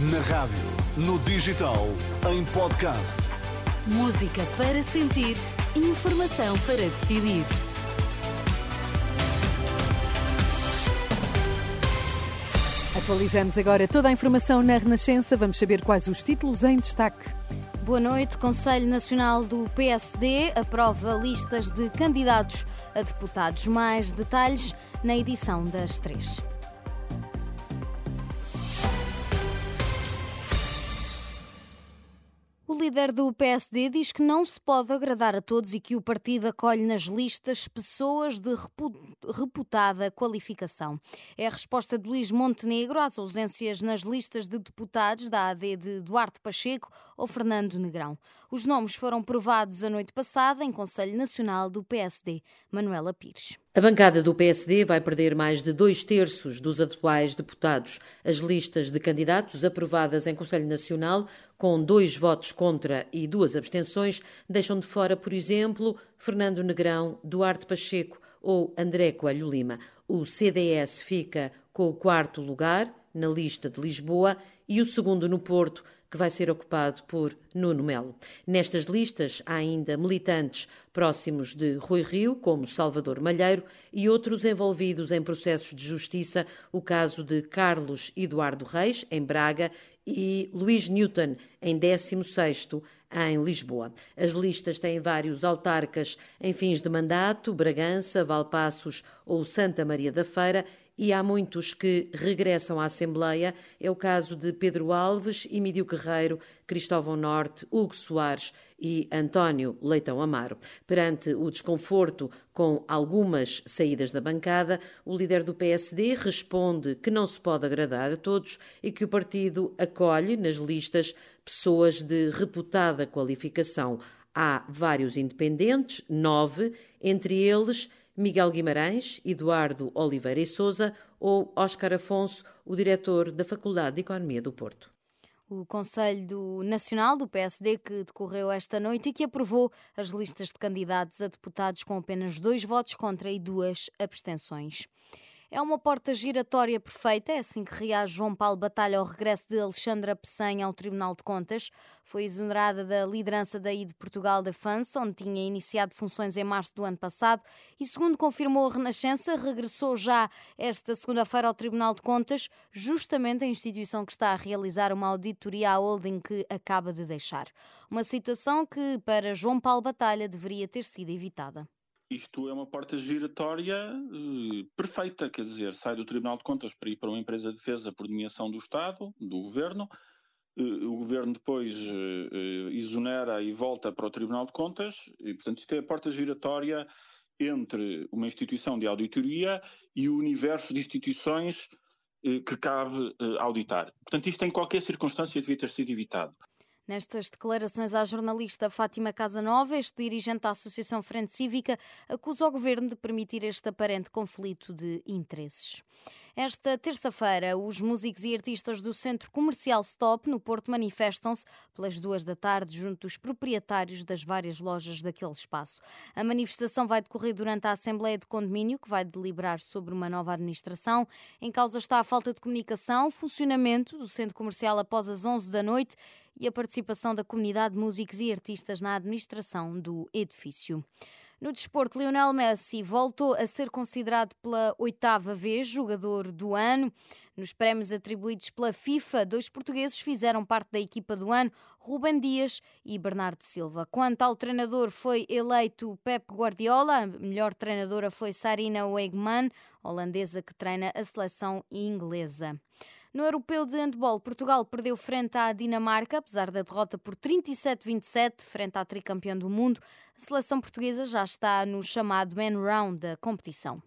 Na rádio, no digital, em podcast. Música para sentir, informação para decidir. Atualizamos agora toda a informação na Renascença. Vamos saber quais os títulos em destaque. Boa noite. Conselho Nacional do PSD aprova listas de candidatos a deputados. Mais detalhes na edição das três. O líder do PSD diz que não se pode agradar a todos e que o partido acolhe nas listas pessoas de reputada qualificação. É a resposta de Luís Montenegro às ausências nas listas de deputados da AD de Duarte Pacheco ou Fernando Negrão. Os nomes foram provados a noite passada em Conselho Nacional do PSD. Manuela Pires. A bancada do PSD vai perder mais de dois terços dos atuais deputados. As listas de candidatos aprovadas em Conselho Nacional, com dois votos contra e duas abstenções, deixam de fora, por exemplo, Fernando Negrão, Duarte Pacheco ou André Coelho Lima. O CDS fica com o quarto lugar na lista de Lisboa e o segundo no Porto que vai ser ocupado por Nuno Melo. Nestas listas há ainda militantes próximos de Rui Rio, como Salvador Malheiro, e outros envolvidos em processos de justiça, o caso de Carlos Eduardo Reis, em Braga, e Luís Newton, em 16º, em Lisboa. As listas têm vários autarcas em fins de mandato, Bragança, Valpassos ou Santa Maria da Feira, e há muitos que regressam à Assembleia. É o caso de Pedro Alves, Emílio Guerreiro, Cristóvão Norte, Hugo Soares e António Leitão Amaro. Perante o desconforto com algumas saídas da bancada, o líder do PSD responde que não se pode agradar a todos e que o partido acolhe nas listas pessoas de reputada qualificação. Há vários independentes, nove, entre eles Miguel Guimarães, Eduardo Oliveira e Souza ou Óscar Afonso, o diretor da Faculdade de Economia do Porto. O Conselho Nacional do PSD, que decorreu esta noite e que aprovou as listas de candidatos a deputados com apenas dois votos contra e duas abstenções. É uma porta giratória perfeita, é assim que reage João Paulo Batalha ao regresso de Alexandra Pessanha ao Tribunal de Contas. Foi exonerada da liderança da de Portugal Defense, onde tinha iniciado funções em março do ano passado, e segundo confirmou a Renascença, regressou já esta segunda-feira ao Tribunal de Contas, justamente a instituição que está a realizar uma auditoria à holding que acaba de deixar. Uma situação que, para João Paulo Batalha, deveria ter sido evitada isto é uma porta giratória uh, perfeita, quer dizer, sai do Tribunal de Contas para ir para uma empresa de defesa por nomeação do Estado, do Governo, uh, o Governo depois uh, exonera e volta para o Tribunal de Contas, e portanto isto é a porta giratória entre uma instituição de auditoria e o universo de instituições que cabe auditar. Portanto, isto em qualquer circunstância devia ter sido evitado. Nestas declarações à jornalista Fátima Casanova, este dirigente da Associação Frente Cívica acusa o governo de permitir este aparente conflito de interesses. Esta terça-feira, os músicos e artistas do Centro Comercial Stop, no Porto, manifestam-se pelas duas da tarde junto dos proprietários das várias lojas daquele espaço. A manifestação vai decorrer durante a Assembleia de Condomínio, que vai deliberar sobre uma nova administração. Em causa está a falta de comunicação, funcionamento do centro comercial após as 11 da noite e a participação da comunidade de músicos e artistas na administração do edifício. No desporto, Lionel Messi voltou a ser considerado pela oitava vez jogador do ano. Nos prémios atribuídos pela FIFA, dois portugueses fizeram parte da equipa do ano, Ruben Dias e Bernardo Silva. Quanto ao treinador, foi eleito Pep Guardiola, a melhor treinadora foi Sarina Weigman, holandesa que treina a seleção inglesa. No europeu de handball, Portugal perdeu frente à Dinamarca, apesar da derrota por 37-27 frente à tricampeã do mundo. A seleção portuguesa já está no chamado Man Round da competição.